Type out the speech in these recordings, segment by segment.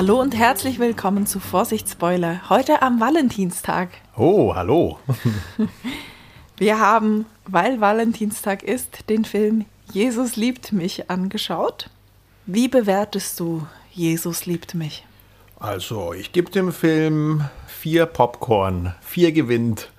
Hallo und herzlich willkommen zu Vorsichtspoiler. Heute am Valentinstag. Oh, hallo. Wir haben, weil Valentinstag ist, den Film Jesus liebt mich angeschaut. Wie bewertest du Jesus liebt mich? Also, ich gebe dem Film vier Popcorn. Vier gewinnt.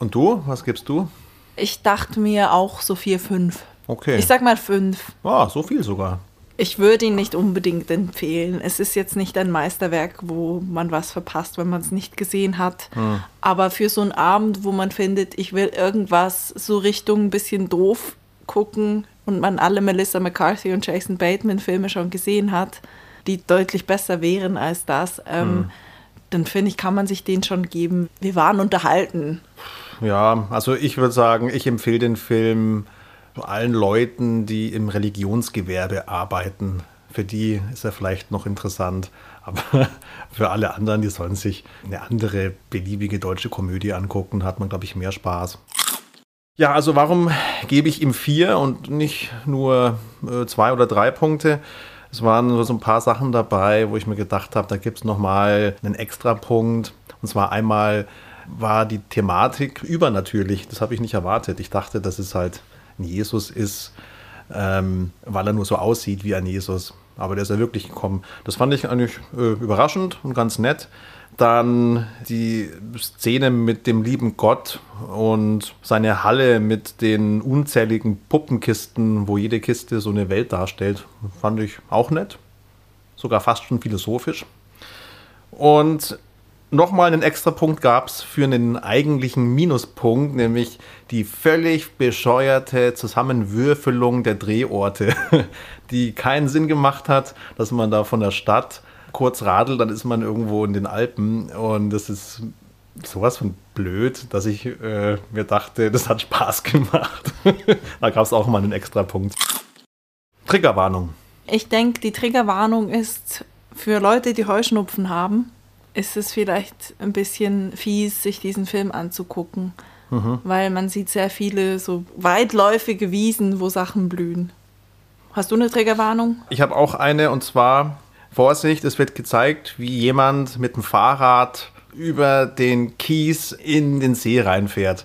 Und du? Was gibst du? Ich dachte mir auch so vier, fünf. Okay. Ich sag mal fünf. Ah, so viel sogar. Ich würde ihn nicht unbedingt empfehlen. Es ist jetzt nicht ein Meisterwerk, wo man was verpasst, wenn man es nicht gesehen hat. Hm. Aber für so einen Abend, wo man findet, ich will irgendwas so Richtung ein bisschen doof gucken und man alle Melissa McCarthy und Jason Bateman Filme schon gesehen hat, die deutlich besser wären als das, ähm, Hm. dann finde ich, kann man sich den schon geben. Wir waren unterhalten. Ja, also ich würde sagen, ich empfehle den Film allen Leuten, die im Religionsgewerbe arbeiten. Für die ist er vielleicht noch interessant, aber für alle anderen, die sollen sich eine andere beliebige deutsche Komödie angucken, hat man, glaube ich, mehr Spaß. Ja, also warum gebe ich ihm vier und nicht nur äh, zwei oder drei Punkte? Es waren so ein paar Sachen dabei, wo ich mir gedacht habe, da gibt es nochmal einen extra Punkt. Und zwar einmal war die Thematik übernatürlich. Das habe ich nicht erwartet. Ich dachte, dass es halt ein Jesus ist, ähm, weil er nur so aussieht wie ein Jesus. Aber der ist ja wirklich gekommen. Das fand ich eigentlich äh, überraschend und ganz nett. Dann die Szene mit dem lieben Gott und seine Halle mit den unzähligen Puppenkisten, wo jede Kiste so eine Welt darstellt, fand ich auch nett. Sogar fast schon philosophisch. Und nochmal einen extra Punkt gab es für einen eigentlichen Minuspunkt, nämlich die völlig bescheuerte Zusammenwürfelung der Drehorte, die keinen Sinn gemacht hat, dass man da von der Stadt kurz radelt, dann ist man irgendwo in den Alpen und das ist sowas von blöd, dass ich äh, mir dachte, das hat Spaß gemacht. da gab es auch mal einen extra Punkt. Triggerwarnung. Ich denke, die Triggerwarnung ist für Leute, die Heuschnupfen haben, ist es vielleicht ein bisschen fies, sich diesen Film anzugucken, Mhm. weil man sieht sehr viele so weitläufige Wiesen, wo Sachen blühen. Hast du eine Triggerwarnung? Ich habe auch eine und zwar Vorsicht, es wird gezeigt, wie jemand mit dem Fahrrad über den Kies in den See reinfährt.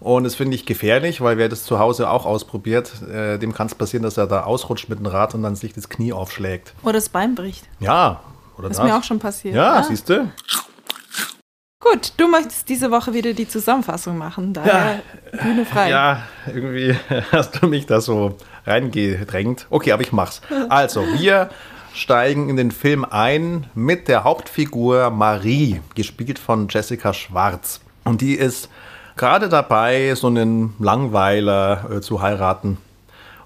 Und das finde ich gefährlich, weil wer das zu Hause auch ausprobiert, äh, dem kann es passieren, dass er da ausrutscht mit dem Rad und dann sich das Knie aufschlägt. Oder das Bein bricht. Ja, oder Ist das? mir auch schon passiert. Ja, siehst du? Gut, du möchtest diese Woche wieder die Zusammenfassung machen, daher Bühne frei. Ja, irgendwie hast du mich da so reingedrängt. Okay, aber ich mach's. Also, wir steigen in den Film ein mit der Hauptfigur Marie, gespielt von Jessica Schwarz. Und die ist gerade dabei, so einen Langweiler äh, zu heiraten.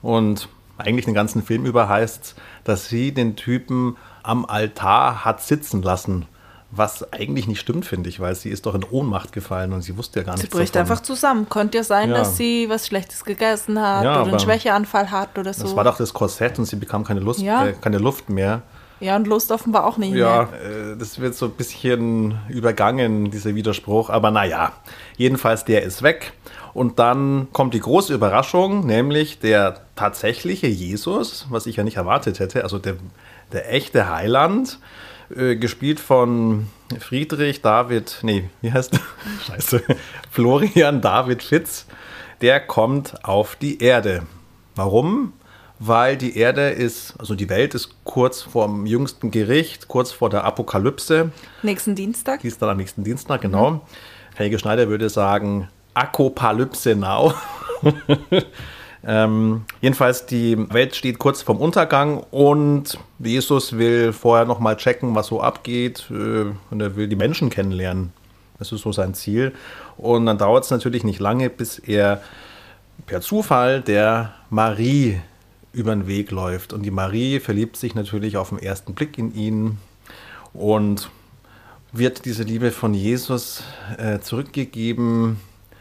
Und eigentlich den ganzen Film über heißt dass sie den Typen am Altar hat sitzen lassen. Was eigentlich nicht stimmt, finde ich, weil sie ist doch in Ohnmacht gefallen und sie wusste ja gar Sie nichts bricht davon. einfach zusammen. Könnte ja sein, Ja. dass sie was Schlechtes gegessen hat Ja, oder einen Schwächeanfall hat oder so. Das war doch das Korsett und sie bekam keine Lust, äh, keine Luft mehr. Ja, und Lust offenbar auch nicht Ja, mehr. äh, das wird so ein bisschen übergangen, dieser Widerspruch. Aber naja, jedenfalls der ist weg. Und dann kommt die große Überraschung, nämlich der tatsächliche Jesus, was ich ja nicht erwartet hätte, also der, der echte Heiland, äh, gespielt von Friedrich David, nee, wie heißt der? Scheiße, Florian David Fitz, der kommt auf die Erde. Warum? Weil die Erde ist, also die Welt ist kurz vorm jüngsten Gericht, kurz vor der Apokalypse. Nächsten Dienstag. Die ist dann am nächsten Dienstag, genau. Helge Schneider würde sagen, Akopalypse now. ähm, jedenfalls, die Welt steht kurz vorm Untergang und Jesus will vorher nochmal checken, was so abgeht. Äh, und er will die Menschen kennenlernen. Das ist so sein Ziel. Und dann dauert es natürlich nicht lange, bis er per Zufall der Marie über den Weg läuft. Und die Marie verliebt sich natürlich auf den ersten Blick in ihn und wird diese Liebe von Jesus äh, zurückgegeben.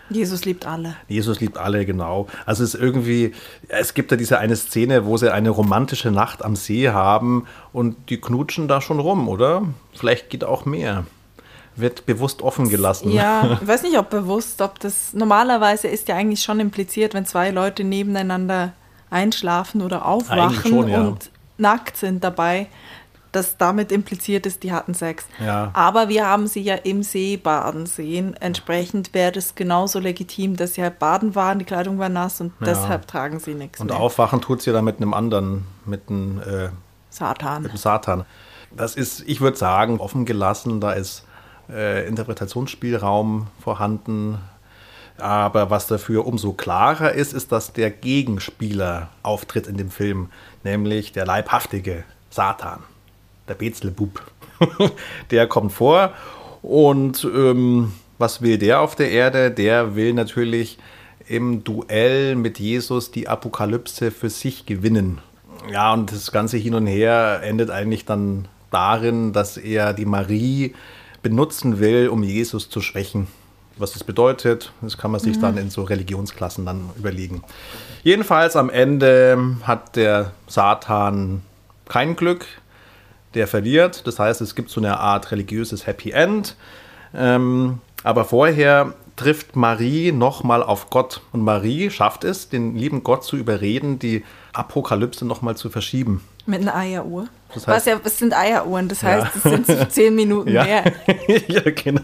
Jesus liebt alle. Jesus liebt alle, genau. Also es ist irgendwie, es gibt ja diese eine Szene, wo sie eine romantische Nacht am See haben und die knutschen da schon rum, oder? Vielleicht geht auch mehr. Wird bewusst offen gelassen. Ja, ich weiß nicht, ob bewusst, ob das normalerweise ist ja eigentlich schon impliziert, wenn zwei Leute nebeneinander einschlafen oder aufwachen schon, ja. und nackt sind dabei, das damit impliziert ist, die hatten Sex. Ja. Aber wir haben sie ja im See baden sehen. Entsprechend wäre das genauso legitim, dass sie halt baden waren, die Kleidung war nass und Ja. deshalb tragen sie nichts Und mehr. aufwachen tut sie dann mit einem anderen, mit einem, äh, Satan. mit dem Satan. Das ist, ich würde sagen, offen gelassen, da ist äh, Interpretationsspielraum vorhanden. Aber was dafür umso klarer ist, ist, dass der Gegenspieler auftritt in dem Film, nämlich der leibhaftige Satan, der Bezelbub. der kommt vor und ähm, was will der auf der Erde? Der will natürlich im Duell mit Jesus die Apokalypse für sich gewinnen. Ja, und das ganze Hin und Her endet eigentlich dann darin, dass er die Marie benutzen will, um Jesus zu schwächen. Was das bedeutet, das kann man sich dann in so Religionsklassen dann überlegen. Jedenfalls am Ende hat der Satan kein Glück, der verliert. Das heißt, es gibt so eine Art religiöses Happy End. Ähm, aber vorher trifft Marie nochmal auf Gott. Und Marie schafft es, den lieben Gott zu überreden, die Apokalypse nochmal zu verschieben. Mit einer Eieruhr. Das Was heißt- ja, es sind Eieruhren, das heißt, Ja. es sind zehn Minuten Ja, mehr. ja genau.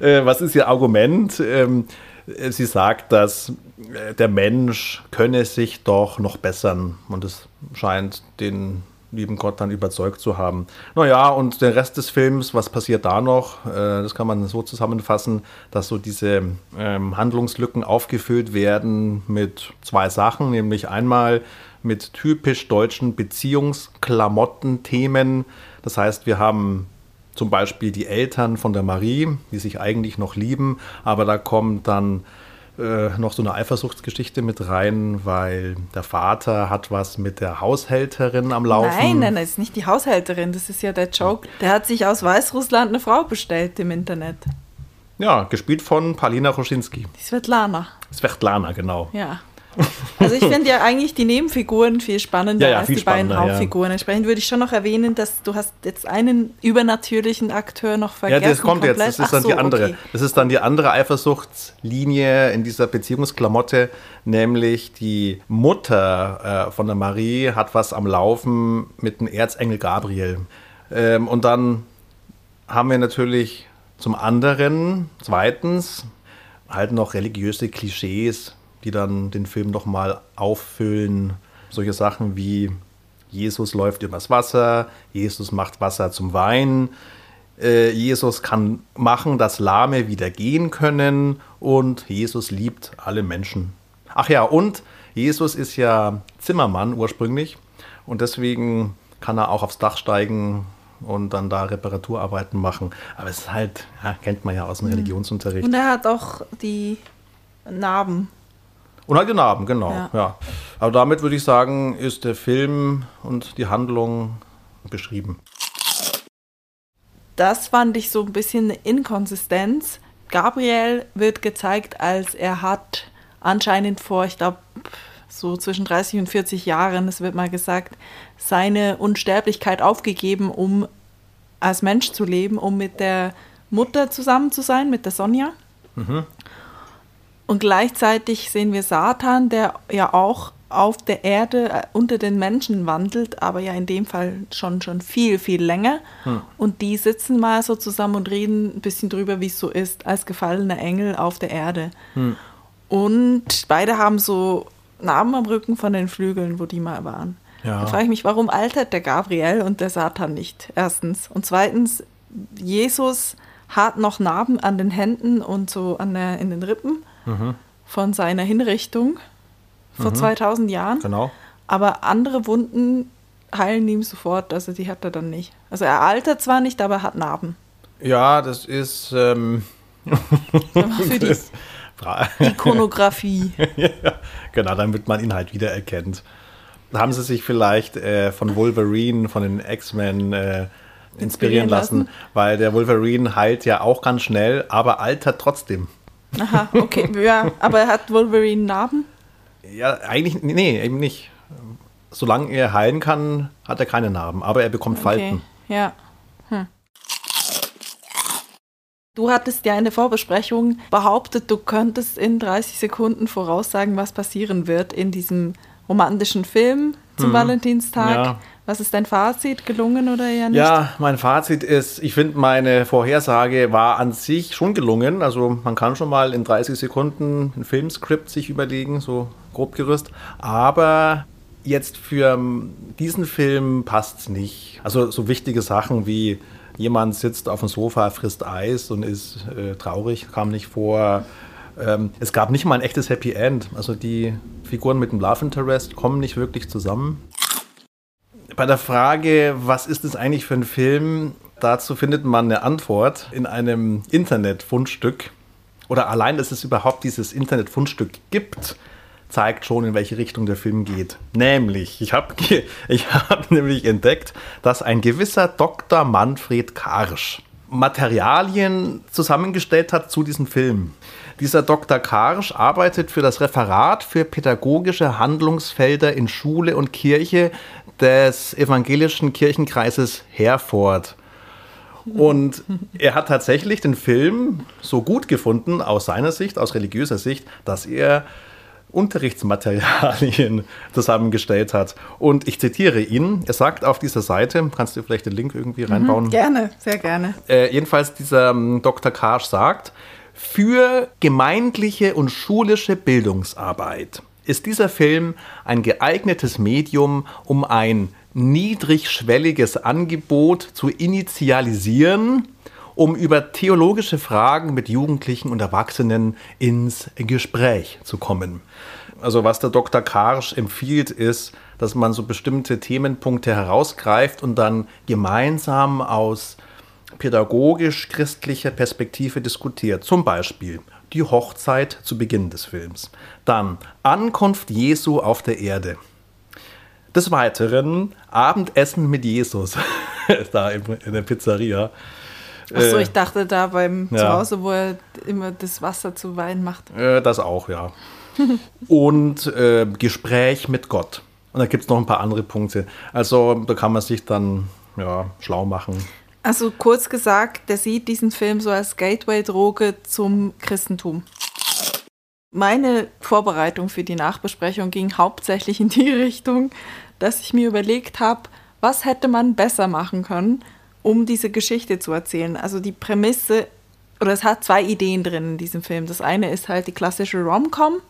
Äh, was ist ihr Argument? Ähm, äh, sie sagt, dass äh, der Mensch könne sich doch noch bessern. Und es scheint den lieben Gott dann überzeugt zu haben. Naja, und der Rest des Films, was passiert da noch? Äh, das kann man so zusammenfassen, dass so diese ähm, Handlungslücken aufgefüllt werden mit zwei Sachen, nämlich einmal mit typisch deutschen Beziehungsklamotten-Themen. Das heißt, wir haben zum Beispiel die Eltern von der Marie, die sich eigentlich noch lieben, aber da kommt dann äh, noch so eine Eifersuchtsgeschichte mit rein, weil der Vater hat was mit der Haushälterin am Laufen. Nein, nein, das ist nicht die Haushälterin, das ist ja der Joke. Der hat sich aus Weißrussland eine Frau bestellt im Internet. Ja, gespielt von Palina Roschinski. Die Svetlana. Svetlana, genau. Ja. Also ich finde ja eigentlich die Nebenfiguren viel spannender Ja, ja, als die beiden ja. Hauptfiguren. Entsprechend würde ich schon noch erwähnen, dass du hast jetzt einen übernatürlichen Akteur noch Ja, vergessen. das kommt jetzt. komplett. Das ist Ach dann so, die andere. okay. Das ist dann die andere Eifersuchtslinie in dieser Beziehungsklamotte, nämlich die Mutter äh, von der Marie hat was am Laufen mit dem Erzengel Gabriel. Ähm, und dann haben wir natürlich zum anderen, zweitens, halt noch religiöse Klischees, die dann den Film nochmal auffüllen. Solche Sachen wie Jesus läuft übers Wasser, Jesus macht Wasser zum Wein, äh, Jesus kann machen, dass Lahme wieder gehen können und Jesus liebt alle Menschen. Ach ja, und Jesus ist ja Zimmermann ursprünglich und deswegen kann er auch aufs Dach steigen und dann da Reparaturarbeiten machen. Aber es ist halt, ja, kennt man ja aus dem Religionsunterricht. Und er hat auch die Narben. Und halt den Abend, genau. Ja. Ja. Aber damit würde ich sagen, ist der Film und die Handlung beschrieben. Das fand ich so ein bisschen eine Inkonsistenz. Gabriel wird gezeigt, als er hat anscheinend vor, ich glaube, so zwischen 30 und 40 Jahren, es wird mal gesagt, seine Unsterblichkeit aufgegeben, um als Mensch zu leben, um mit der Mutter zusammen zu sein, mit der Sonja. Und gleichzeitig sehen wir Satan, der ja auch auf der Erde äh, unter den Menschen wandelt, aber ja in dem Fall schon, schon viel, viel länger. Und die sitzen mal so zusammen und reden ein bisschen drüber, wie es so ist, als gefallener Engel auf der Erde. Und beide haben so Narben am Rücken von den Flügeln, wo die mal waren. Ja. Da frage ich mich, warum altert der Gabriel und der Satan nicht? Erstens. Und zweitens, Jesus hat noch Narben an den Händen und so an der, in den Rippen von seiner Hinrichtung vor 2000 Jahren. Genau. Aber andere Wunden heilen ihm sofort, also die hat er dann nicht. Also er altert zwar nicht, aber er hat Narben. Ja, das ist ähm, Für die Ikonografie. genau, damit man ihn halt wiedererkennt. Haben sie sich vielleicht äh, von Wolverine, von den X-Men äh, inspirieren Inspirieren lassen, lassen? weil der Wolverine heilt ja auch ganz schnell, aber altert trotzdem. Aha, okay. Ja, aber hat Wolverine Narben? Ja, eigentlich, nee, eben nicht. Solange er heilen kann, hat er keine Narben, aber er bekommt Falten. Okay, ja. Hm. Du hattest ja in der Vorbesprechung behauptet, du könntest in 30 Sekunden voraussagen, was passieren wird in diesem romantischen Film zum Valentinstag. Mhm. Ja. Was ist dein Fazit? Gelungen oder eher nicht? Ja, mein Fazit ist, ich finde, meine Vorhersage war an sich schon gelungen. Also man kann schon mal in 30 Sekunden ein Filmskript sich überlegen, so grob gerüst. Aber jetzt für diesen Film passt es nicht. Also so wichtige Sachen wie jemand sitzt auf dem Sofa, frisst Eis und ist äh, traurig, kam nicht vor. Ähm, es gab nicht mal ein echtes Happy End. Also die Figuren mit dem Love Interest kommen nicht wirklich zusammen. Bei der Frage, was ist es eigentlich für ein Film, dazu findet man eine Antwort in einem Internetfundstück. Oder allein, dass es überhaupt dieses Internetfundstück gibt, zeigt schon, in welche Richtung der Film geht. Nämlich, ich habe ich hab nämlich entdeckt, dass ein gewisser Dr. Manfred Karsch Materialien zusammengestellt hat zu diesem Film. Dieser Dr. Karsch arbeitet für das Referat für pädagogische Handlungsfelder in Schule und Kirche des evangelischen Kirchenkreises Herford. Und er hat tatsächlich den Film so gut gefunden, aus seiner Sicht, aus religiöser Sicht, dass er Unterrichtsmaterialien zusammengestellt hat. Und ich zitiere ihn. Er sagt auf dieser Seite, kannst du vielleicht den Link irgendwie mhm, reinbauen? Mhm, gerne, sehr gerne. Äh, jedenfalls dieser ähm, Dr. Karsch sagt, für gemeindliche und schulische Bildungsarbeit ist dieser Film ein geeignetes Medium, um ein niedrigschwelliges Angebot zu initialisieren, um über theologische Fragen mit Jugendlichen und Erwachsenen ins Gespräch zu kommen. Also was der Dr. Karsch empfiehlt, ist, dass man so bestimmte Themenpunkte herausgreift und dann gemeinsam aus pädagogisch-christlicher Perspektive diskutiert. Zum Beispiel die Hochzeit zu Beginn des Films. Dann Ankunft Jesu auf der Erde. Des Weiteren Abendessen mit Jesus da in der Pizzeria. Achso, äh, ich dachte da beim ja. Zuhause, wo er immer das Wasser zu Wein macht. Äh, das auch, ja. Und äh, Gespräch mit Gott. Und da gibt es noch ein paar andere Punkte. Also da kann man sich dann ja, schlau machen. Also kurz gesagt, der sieht diesen Film so als Gateway-Droge zum Christentum. Meine Vorbereitung für die Nachbesprechung ging hauptsächlich in die Richtung, dass ich mir überlegt habe, was hätte man besser machen können, um diese Geschichte zu erzählen. Also die Prämisse, oder es hat zwei Ideen drin in diesem Film. Das eine ist halt die klassische Rom-Com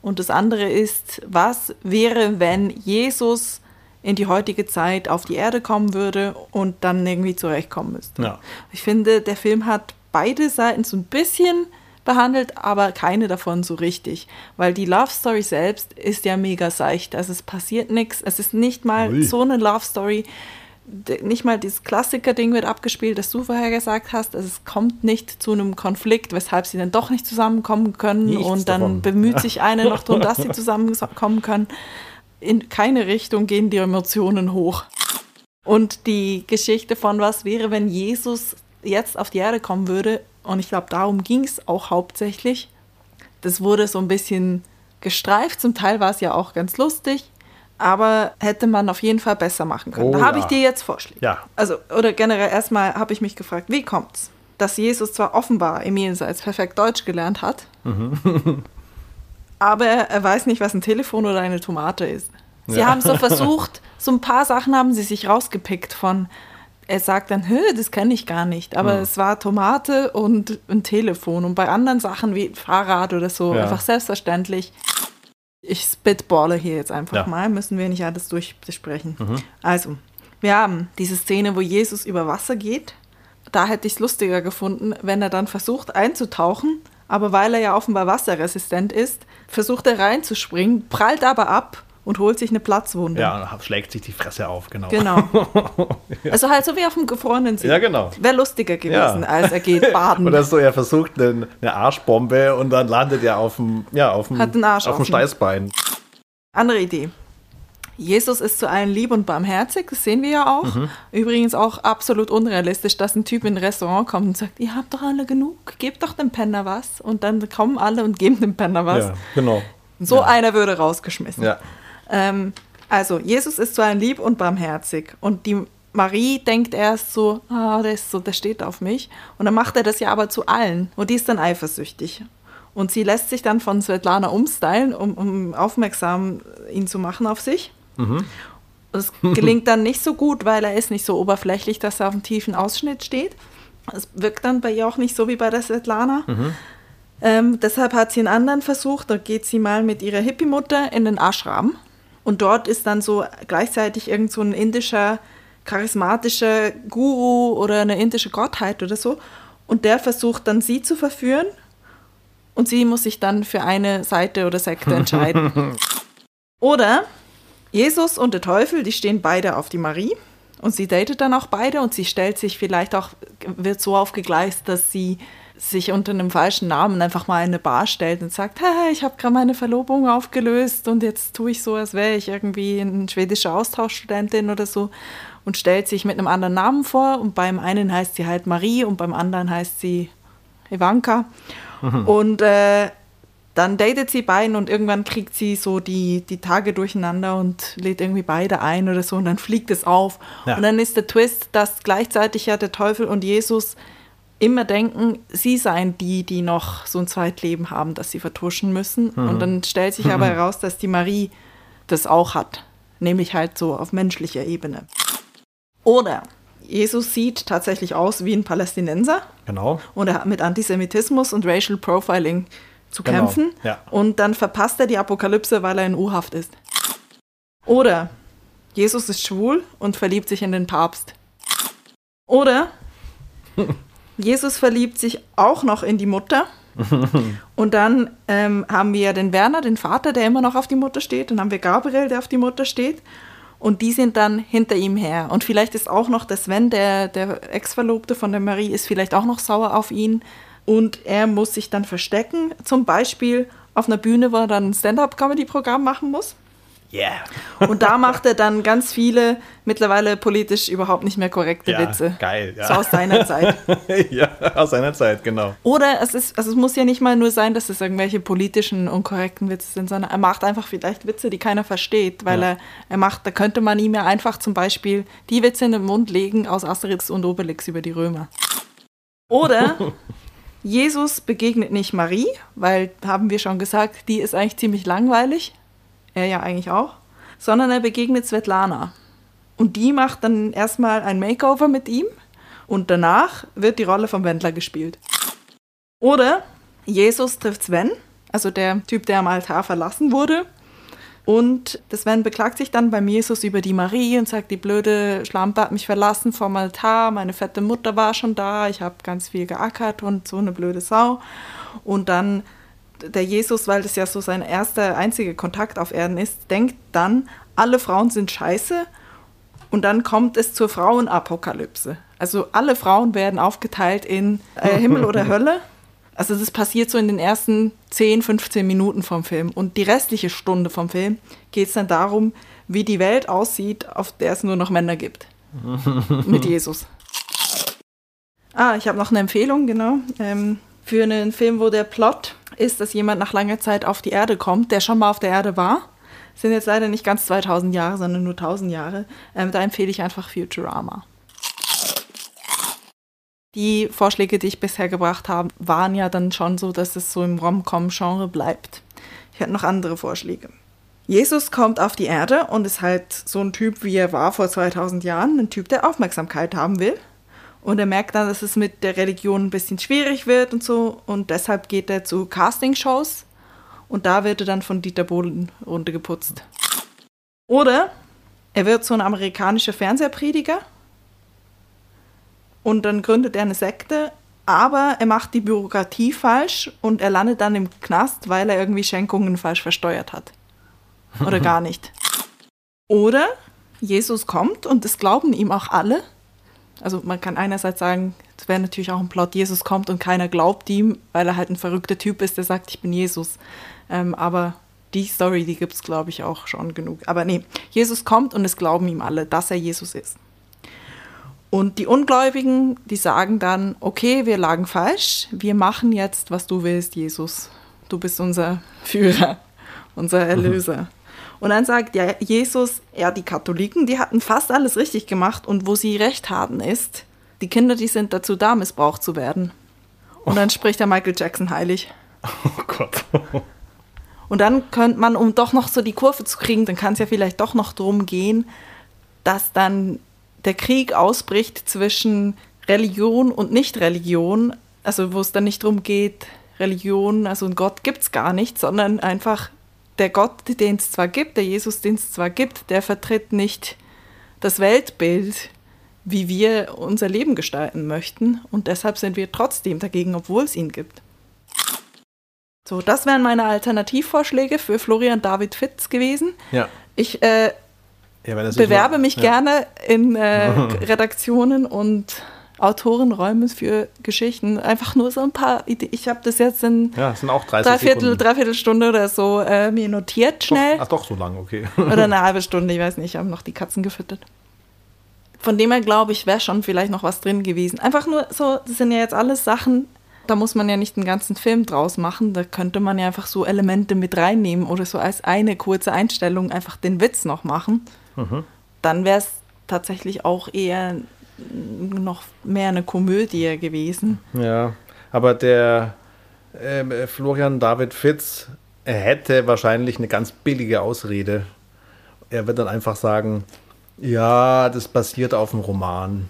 und das andere ist, was wäre, wenn Jesus in die heutige Zeit auf die Erde kommen würde und dann irgendwie zurechtkommen müsste. Ja. Ich finde, der Film hat beide Seiten so ein bisschen behandelt, aber keine davon so richtig. Weil die Love Story selbst ist ja mega seicht. Also es passiert nichts. Es ist nicht mal Ui. so eine Love Story, nicht mal dieses Klassiker-Ding wird abgespielt, das du vorher gesagt hast. Also es kommt nicht zu einem Konflikt, weshalb sie dann doch nicht zusammenkommen können. Nichts und dann davon. bemüht sich eine noch darum, dass sie zusammenkommen können. In keine Richtung gehen die Emotionen hoch. Und die Geschichte von was wäre, wenn Jesus jetzt auf die Erde kommen würde, und ich glaube, darum ging es auch hauptsächlich. Das wurde so ein bisschen gestreift, zum Teil war es ja auch ganz lustig aber hätte man auf jeden Fall besser machen können. Oh, da habe ja. ich dir jetzt Vorschläge. Ja. Also, oder generell erstmal habe ich mich gefragt, wie kommt's, dass Jesus zwar offenbar im Jenseits perfekt Deutsch gelernt hat, mhm. aber er weiß nicht, was ein Telefon oder eine Tomate ist. Sie ja. haben so versucht, so ein paar Sachen haben sie sich rausgepickt von, er sagt dann, das kenne ich gar nicht, aber mhm. es war Tomate und ein Telefon und bei anderen Sachen wie Fahrrad oder so, ja. einfach selbstverständlich. Ich spitballe hier jetzt einfach ja. mal, müssen wir nicht alles durchbesprechen. Mhm. Also, wir haben diese Szene, wo Jesus über Wasser geht. Da hätte ich es lustiger gefunden, wenn er dann versucht einzutauchen, aber weil er ja offenbar wasserresistent ist, versucht er reinzuspringen, prallt aber ab und holt sich eine Platzwunde. Ja, schlägt sich die Fresse auf, genau. Genau. ja. Also halt so wie auf dem gefrorenen See. Ja, genau. Wäre lustiger gewesen, ja. als er geht baden. Oder so, er versucht eine, eine, Arschbombe und dann landet er auf dem, ja, auf dem, Hat einen Arsch auf dem Steißbein. Andere Idee. Jesus ist zu allen lieb und barmherzig, das sehen wir ja auch. Mhm. Übrigens auch absolut unrealistisch, dass ein Typ in ein Restaurant kommt und sagt, ihr habt doch alle genug, gebt doch dem Penner was. Und dann kommen alle und geben dem Penner was. Ja, genau. So ja. einer würde rausgeschmissen. Ja. Ähm, also, Jesus ist zwar lieb und barmherzig und die Marie denkt erst so, ah, der ist so, der steht auf mich. Und dann macht er das ja aber zu allen und die ist dann eifersüchtig. Und sie lässt sich dann von Svetlana umstylen, um, um aufmerksam ihn zu machen auf sich. Mhm. Das gelingt dann nicht so gut, weil er ist nicht so oberflächlich, dass er auf einem tiefen Ausschnitt steht. Es wirkt dann bei ihr auch nicht so wie bei der Svetlana. Mhm. Ähm, deshalb hat sie einen anderen Versuch. Da geht sie mal mit ihrer Hippie-Mutter in den Ashram. Und dort ist dann so gleichzeitig irgend so ein indischer, charismatischer Guru oder eine indische Gottheit oder so. Und der versucht dann sie zu verführen. Und sie muss sich dann für eine Seite oder Sekte entscheiden. oder Jesus und der Teufel, die stehen beide auf die Marie. Und sie datet dann auch beide und sie stellt sich vielleicht auch, wird so aufgegleist, dass sie sich unter einem falschen Namen einfach mal in eine Bar stellt und sagt, hey, ich habe gerade meine Verlobung aufgelöst und jetzt tue ich so, als wäre ich irgendwie eine schwedische Austauschstudentin oder so und stellt sich mit einem anderen Namen vor und beim einen heißt sie halt Marie und beim anderen heißt sie Ivanka. Und äh, dann datet sie beiden und irgendwann kriegt sie so die, die Tage durcheinander und lädt irgendwie beide ein oder so und dann fliegt es auf. Ja. Und dann ist der Twist, dass gleichzeitig ja der Teufel und Jesus immer denken, sie seien die, die noch so ein Zweitleben haben, das sie vertuschen müssen. Und dann stellt sich aber heraus, dass die Marie das auch hat. Nämlich halt so auf menschlicher Ebene. Oder Jesus sieht tatsächlich aus wie ein Palästinenser Genau. und er hat mit Antisemitismus und Racial Profiling zu Genau, kämpfen. ja. Und dann verpasst er die Apokalypse, weil er in U-Haft ist. Oder Jesus ist schwul und verliebt sich in den Papst. Oder Jesus verliebt sich auch noch in die Mutter. Und dann ähm, haben wir den Werner, den Vater, der immer noch auf die Mutter steht. Dann haben wir Gabriel, der auf die Mutter steht. Und die sind dann hinter ihm her. Und vielleicht ist auch noch der Sven, der, der Ex-Verlobte von der Marie, ist vielleicht auch noch sauer auf ihn. Und er muss sich dann verstecken. Zum Beispiel auf einer Bühne, wo er dann ein Stand-up-Comedy-Programm machen muss. Yeah. Und da macht er dann ganz viele mittlerweile politisch überhaupt nicht mehr korrekte Ja, Witze. geil, ja. So aus seiner Zeit. ja, aus seiner Zeit, genau. Oder es ist, also es muss ja nicht mal nur sein, dass es irgendwelche politischen und korrekten Witze sind, sondern er macht einfach vielleicht Witze, die keiner versteht, weil Ja. er, er macht, da könnte man ihm ja einfach zum Beispiel die Witze in den Mund legen aus Asterix und Obelix über die Römer. Oder Jesus begegnet nicht Marie, weil, haben wir schon gesagt, die ist eigentlich ziemlich langweilig. Er ja eigentlich auch. Sondern er begegnet Svetlana. Und die macht dann erstmal ein Makeover mit ihm und danach wird die Rolle vom Wendler gespielt. Oder Jesus trifft Sven, also der Typ, der am Altar verlassen wurde. Und der Sven beklagt sich dann beim Jesus über die Marie und sagt, die blöde Schlampe hat mich verlassen vom Altar, meine fette Mutter war schon da, ich habe ganz viel geackert und so eine blöde Sau. Und dann der Jesus, weil das ja so sein erster, einziger Kontakt auf Erden ist, denkt dann, alle Frauen sind scheiße und dann kommt es zur Frauenapokalypse. Also alle Frauen werden aufgeteilt in äh, Himmel oder Hölle. Also das passiert so in den ersten 10, 15 Minuten vom Film. Und die restliche Stunde vom Film geht es dann darum, wie die Welt aussieht, auf der es nur noch Männer gibt. Mit Jesus. Ah, ich habe noch eine Empfehlung, genau. Ähm, für einen Film, wo der Plot ist, dass jemand nach langer Zeit auf die Erde kommt, der schon mal auf der Erde war. Sind jetzt leider nicht ganz 2000 Jahre, sondern nur 1000 Jahre. Ähm, da empfehle ich einfach Futurama. Die Vorschläge, die ich bisher gebracht habe, waren ja dann schon so, dass es so im Rom-Com-Genre bleibt. Ich hätte noch andere Vorschläge. Jesus kommt auf die Erde und ist halt so ein Typ, wie er war vor 2000 Jahren, ein Typ, der Aufmerksamkeit haben will. Und er merkt dann, dass es mit der Religion ein bisschen schwierig wird und so. Und deshalb geht er zu Castingshows. Und da wird er dann von Dieter Bohlen runtergeputzt. Oder er wird so ein amerikanischer Fernsehprediger. Und dann gründet er eine Sekte. Aber er macht die Bürokratie falsch und er landet dann im Knast, weil er irgendwie Schenkungen falsch versteuert hat. Oder gar nicht. Oder Jesus kommt und es glauben ihm auch alle. Also man kann einerseits sagen, es wäre natürlich auch ein Plot, Jesus kommt und keiner glaubt ihm, weil er halt ein verrückter Typ ist, der sagt, ich bin Jesus. Ähm, aber die Story, die gibt es, glaube ich, auch schon genug. Aber nee, Jesus kommt und es glauben ihm alle, dass er Jesus ist. Und die Ungläubigen, die sagen dann, okay, wir lagen falsch, wir machen jetzt, was du willst, Jesus. Du bist unser Führer, unser Erlöser. Und dann sagt ja Jesus, ja, die Katholiken, die hatten fast alles richtig gemacht und wo sie recht haben ist, die Kinder, die sind dazu da, missbraucht zu werden. Und dann spricht der Michael Jackson heilig. Oh Gott. Und dann könnte man, um doch noch so die Kurve zu kriegen, dann kann es ja vielleicht doch noch drum gehen, dass dann der Krieg ausbricht zwischen Religion und Nicht-Religion, also wo es dann nicht darum geht, Religion, also ein Gott gibt es gar nicht, sondern einfach der Gott, den es zwar gibt, der Jesus, den es zwar gibt, der vertritt nicht das Weltbild, wie wir unser Leben gestalten möchten. Und deshalb sind wir trotzdem dagegen, obwohl es ihn gibt. So, das wären meine Alternativvorschläge für Florian David Fitz gewesen. Ja. Ich äh, ja, bewerbe mich ja. gerne in äh, Redaktionen und Autorenräume für Geschichten. Einfach nur so ein paar Ideen. Ich habe das jetzt in ja, sind auch 30 Dreiviertel, Dreiviertelstunde oder so äh, mir notiert schnell. Doch, ach doch, so lang, okay. oder eine halbe Stunde, ich weiß nicht. Ich habe noch die Katzen gefüttert. Von dem her glaube ich, wäre schon vielleicht noch was drin gewesen. Einfach nur so, das sind ja jetzt alles Sachen, da muss man ja nicht einen ganzen Film draus machen. Da könnte man ja einfach so Elemente mit reinnehmen oder so als eine kurze Einstellung einfach den Witz noch machen. Dann wäre es tatsächlich auch eher noch mehr eine Komödie gewesen. Ja, aber der äh, Florian David Fitz hätte wahrscheinlich eine ganz billige Ausrede. Er wird dann einfach sagen, ja, das basiert auf dem Roman.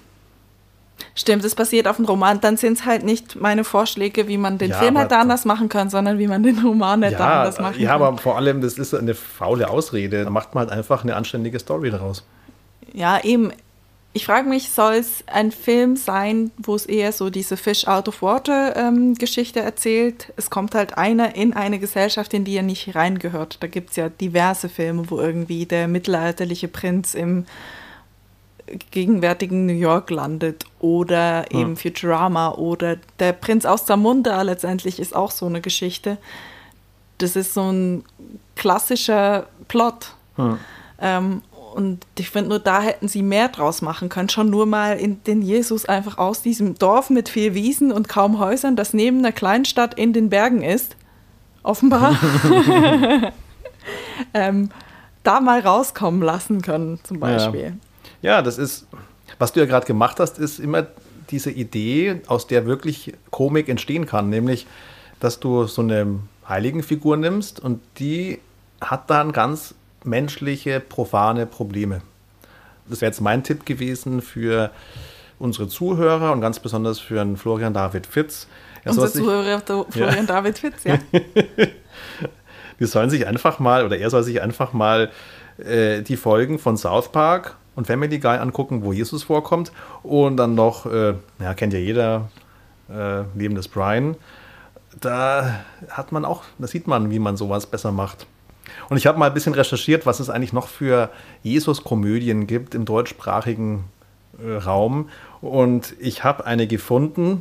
Stimmt, es basiert auf dem Roman. Dann sind es halt nicht meine Vorschläge, wie man den ja, Film hätte anders machen kann, sondern wie man den Roman hätte ja, anders machen ja, kann. Ja, aber vor allem, das ist eine faule Ausrede. Da macht man halt einfach eine anständige Story daraus. Ja, eben. Ich frage mich, soll es ein Film sein, wo es eher so diese Fish out of water ähm, Geschichte erzählt? Es kommt halt einer in eine Gesellschaft, in die er nicht reingehört. Da gibt es ja diverse Filme, wo irgendwie der mittelalterliche Prinz im gegenwärtigen New York landet oder hm. eben Futurama oder der Prinz aus Zamunda letztendlich ist auch so eine Geschichte. Das ist so ein klassischer Plot. Hm. Ähm, und ich finde, nur da hätten sie mehr draus machen können. Schon nur mal in den Jesus einfach aus diesem Dorf mit viel Wiesen und kaum Häusern, das neben einer Kleinstadt in den Bergen ist, offenbar, ähm, da mal rauskommen lassen können, zum Beispiel. Ja. Ja, das ist, was du ja gerade gemacht hast, ist immer diese Idee, aus der wirklich Komik entstehen kann, nämlich, dass du so eine Heiligenfigur nimmst und die hat dann ganz menschliche, profane Probleme. Das wäre jetzt mein Tipp gewesen für unsere Zuhörer und ganz besonders für einen Florian David Fitz. Er Unser Zuhörer, Florian ja. David Fitz, ja. die sollen sich einfach mal, oder er soll sich einfach mal äh, die Folgen von South Park und Family Guy angucken, wo Jesus vorkommt. Und dann noch, äh, ja, kennt ja jeder, äh, Leben des Brian. Da hat man auch, da sieht man, wie man sowas besser macht. Und ich habe mal ein bisschen recherchiert, was es eigentlich noch für Jesus-Komödien gibt im deutschsprachigen äh, Raum. Und ich habe eine gefunden,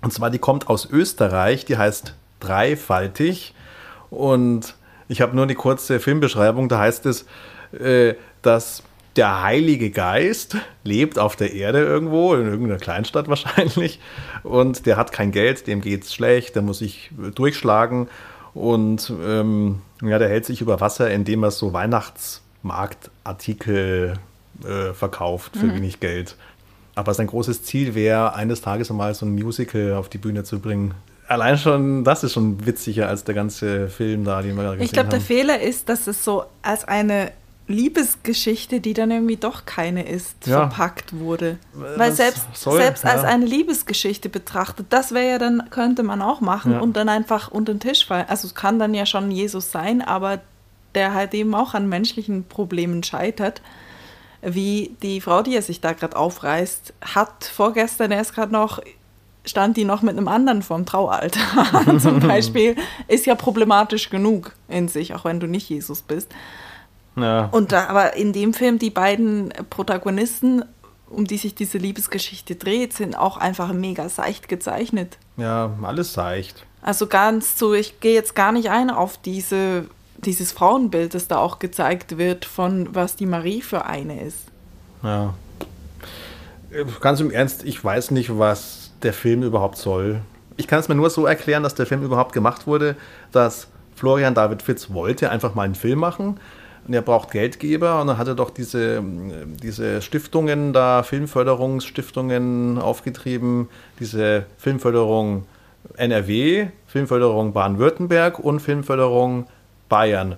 und zwar die kommt aus Österreich, die heißt Dreifaltig. Und ich habe nur eine kurze Filmbeschreibung, da heißt es, äh, dass der Heilige Geist lebt auf der Erde irgendwo, in irgendeiner Kleinstadt wahrscheinlich, und der hat kein Geld, dem geht es schlecht, der muss sich durchschlagen und ähm, ja, der hält sich über Wasser, indem er so Weihnachtsmarktartikel äh, verkauft für mhm. wenig Geld. Aber sein großes Ziel wäre, eines Tages einmal so ein Musical auf die Bühne zu bringen. Allein schon, das ist schon witziger als der ganze Film da, den wir gerade gesehen Ich glaube, der Fehler ist, dass es so als eine Liebesgeschichte, die dann irgendwie doch keine ist, ja. verpackt wurde. Weil selbst, soll, selbst ja. als eine Liebesgeschichte betrachtet, das wäre ja dann, könnte man auch machen ja. und dann einfach unter den Tisch fallen. Also es kann dann ja schon Jesus sein, aber der halt eben auch an menschlichen Problemen scheitert. Wie die Frau, die er sich da gerade aufreißt, hat vorgestern erst gerade noch stand die noch mit einem anderen vom Traualter zum Beispiel, ist ja problematisch genug in sich, auch wenn du nicht Jesus bist. Ja. Und da, aber in dem Film, die beiden Protagonisten, um die sich diese Liebesgeschichte dreht, sind auch einfach mega seicht gezeichnet. Ja, alles seicht. Also ganz so, ich gehe jetzt gar nicht ein auf diese, dieses Frauenbild, das da auch gezeigt wird, von was die Marie für eine ist. Ja. Ganz im Ernst, ich weiß nicht, was der Film überhaupt soll. Ich kann es mir nur so erklären, dass der Film überhaupt gemacht wurde, dass Florian David Fitz wollte einfach mal einen Film machen und er braucht Geldgeber und dann hat er doch diese, diese Stiftungen da, Filmförderungsstiftungen aufgetrieben, diese Filmförderung NRW, Filmförderung Baden-Württemberg und Filmförderung Bayern.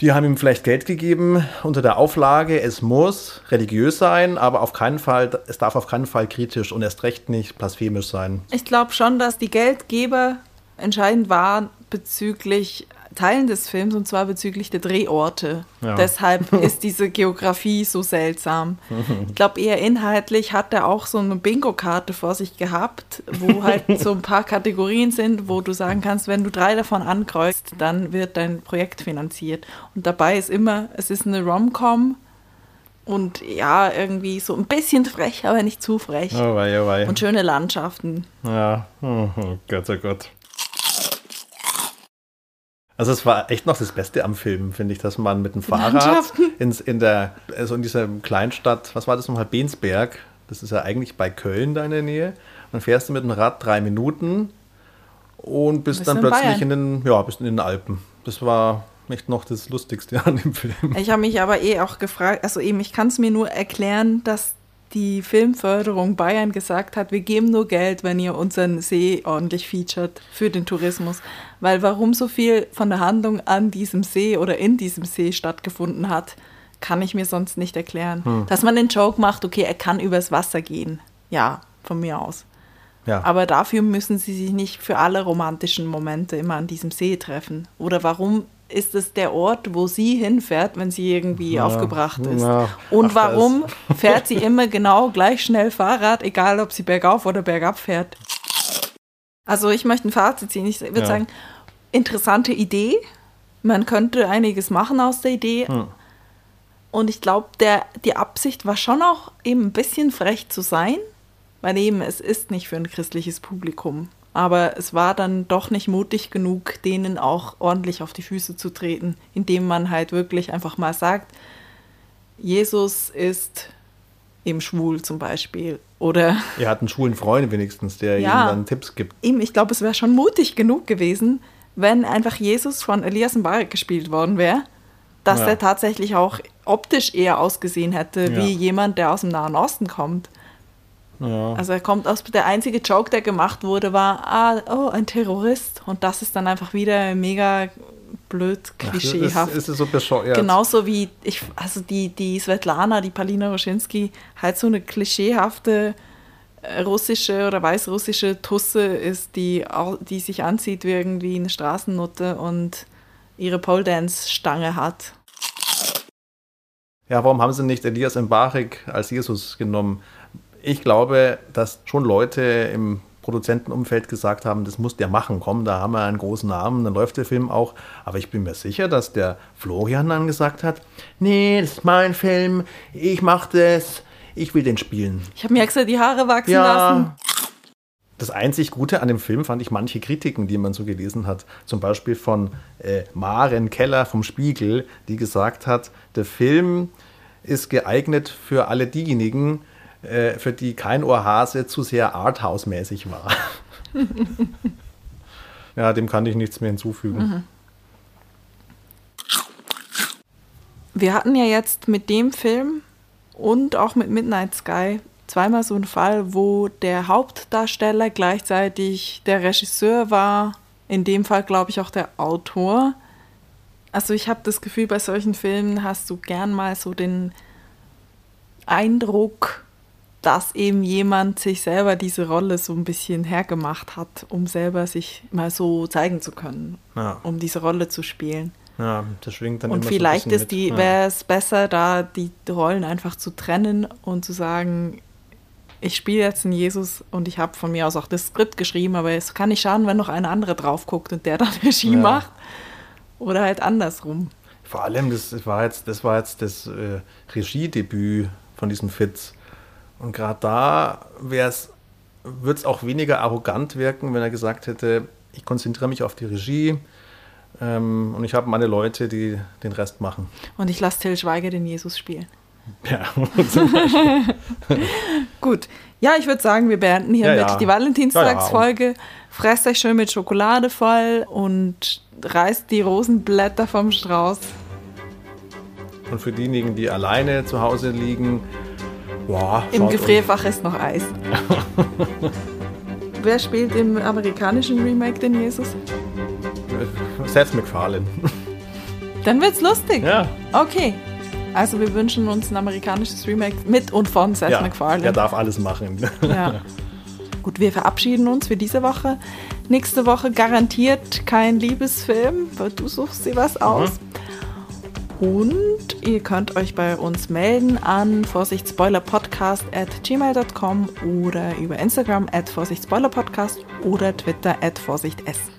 Die haben ihm vielleicht Geld gegeben unter der Auflage, es muss religiös sein, aber auf keinen Fall, es darf auf keinen Fall kritisch und erst recht nicht blasphemisch sein. Ich glaube schon, dass die Geldgeber entscheidend waren bezüglich Teilen des Films und zwar bezüglich der Drehorte. Ja. Deshalb ist diese Geografie so seltsam. Ich glaube, eher inhaltlich hat er auch so eine Bingo-Karte vor sich gehabt, wo halt so ein paar Kategorien sind, wo du sagen kannst, wenn du drei davon ankreuzt, dann wird dein Projekt finanziert. Und dabei ist immer, es ist eine Rom-Com und ja, irgendwie so ein bisschen frech, aber nicht zu frech. Oh wei, oh wei. Und schöne Landschaften. Ja, oh, oh Gott, oh Gott. Also es war echt noch das Beste am Film, finde ich, dass man mit dem Fahrrad ins, in der, also in dieser Kleinstadt, was war das nochmal, Bensberg, das ist ja eigentlich bei Köln da in der Nähe, dann fährst du mit dem Rad drei Minuten und bist Bist dann in plötzlich Bayern. in den, ja, bist in den Alpen. Das war echt noch das Lustigste an dem Film. Ich habe mich aber eh auch gefragt, also eben, ich kann es mir nur erklären, dass die Filmförderung Bayern gesagt hat, wir geben nur Geld, wenn ihr unseren See ordentlich featured für den Tourismus. Weil warum so viel von der Handlung an diesem See oder in diesem See stattgefunden hat, kann ich mir sonst nicht erklären. Dass man den Joke macht, okay, er kann übers Wasser gehen. Ja, von mir aus. Ja. Aber dafür müssen sie sich nicht für alle romantischen Momente immer an diesem See treffen. Oder warum ist es der Ort, wo sie hinfährt, wenn sie irgendwie Ja, aufgebracht ist? ja. Und Ach, warum fährt sie immer genau gleich schnell Fahrrad, egal ob sie bergauf oder bergab fährt? Also ich möchte ein Fazit ziehen. Ich würde Ja. sagen, interessante Idee. Man könnte einiges machen aus der Idee. Hm. Und ich glaube, die Absicht war schon auch eben ein bisschen frech zu sein, weil eben es ist nicht für ein christliches Publikum. Aber es war dann doch nicht mutig genug, denen auch ordentlich auf die Füße zu treten, indem man halt wirklich einfach mal sagt, Jesus ist eben schwul zum Beispiel. Oder Er hat einen schwulen Freund wenigstens, der Ja. ihm dann Tipps gibt. eben, ich glaube, es wäre schon mutig genug gewesen, wenn einfach Jesus von Elias Mbarek gespielt worden wäre, dass Ja. er tatsächlich auch optisch eher ausgesehen hätte wie Ja. jemand, der aus dem Nahen Osten kommt. Ja. Also er kommt aus, der einzige Joke, der gemacht wurde, war, ah, oh, ein Terrorist. Und das ist dann einfach wieder mega blöd, Ach, klischeehaft. Ist, ist es so bescheuert? Genauso wie ich, also die, die Svetlana, die Palina Roschinski, halt so eine klischeehafte äh, russische oder weißrussische Tusse ist, die, die sich anzieht wie irgendwie eine Straßennutte und ihre Pole Dance Stange hat. Ja, warum haben sie nicht Elias Mbarek als Jesus genommen? Ich glaube, dass schon Leute im Produzentenumfeld gesagt haben, das muss der machen, komm, da haben wir einen großen Namen, dann läuft der Film auch. Aber ich bin mir sicher, dass der Florian dann gesagt hat, nee, das ist mein Film, ich mach das, ich will den spielen. Ich habe mir extra die Haare wachsen Ja. lassen. Das einzig Gute an dem Film fand ich manche Kritiken, die man so gelesen hat. Zum Beispiel von äh, Maren Keller vom Spiegel, die gesagt hat, der Film ist geeignet für alle diejenigen, äh, für die kein Ohrhase zu sehr Arthouse-mäßig war. ja, dem kann ich nichts mehr hinzufügen. Wir hatten ja jetzt mit dem Film und auch mit Midnight Sky zweimal so einen Fall, wo der Hauptdarsteller gleichzeitig der Regisseur war, in dem Fall glaube ich auch der Autor. Also ich habe das Gefühl, bei solchen Filmen hast du gern mal so den Eindruck, dass eben jemand sich selber diese Rolle so ein bisschen hergemacht hat, um selber sich mal so zeigen zu können, Ja, um diese Rolle zu spielen. ja, das schwingt dann Und immer vielleicht so ein ist bisschen die, mit. Ja. wäre es besser, da die Rollen einfach zu trennen und zu sagen, ich spiele jetzt einen Jesus und ich habe von mir aus auch das Skript geschrieben, aber es kann nicht schaden, wenn noch eine andere drauf guckt und der dann Regie Ja. macht. Oder halt andersrum. Vor allem, das war jetzt das, war jetzt das äh, Regiedebüt von diesem Fitz. Und gerade da würde es auch weniger arrogant wirken, wenn er gesagt hätte, ich konzentriere mich auf die Regie ähm, und ich habe meine Leute, die den Rest machen. Und ich lasse Till Schweiger den Jesus spielen. Ja, Gut. Ja, ich würde sagen, wir beenden hiermit Ja, ja. die Valentinstagsfolge. Fresst euch schön mit Schokolade voll und reißt die Rosenblätter vom Strauß. und für diejenigen, die alleine zu Hause liegen, boah, Im Gefrierfach ist noch Eis. Wer spielt im amerikanischen Remake den Jesus? Seth MacFarlane. Dann wird's lustig. Ja. Okay. Also wir wünschen uns ein amerikanisches Remake mit und von Seth Ja, MacFarlane. er darf alles machen. Ja. Gut, wir verabschieden uns für diese Woche. Nächste Woche garantiert kein Liebesfilm, weil du suchst dir was aus. Und ihr könnt euch bei uns melden an vorsichtsspoilerpodcast at gmail.com oder über Instagram at vorsichtsspoilerpodcast oder Twitter at vorsichts.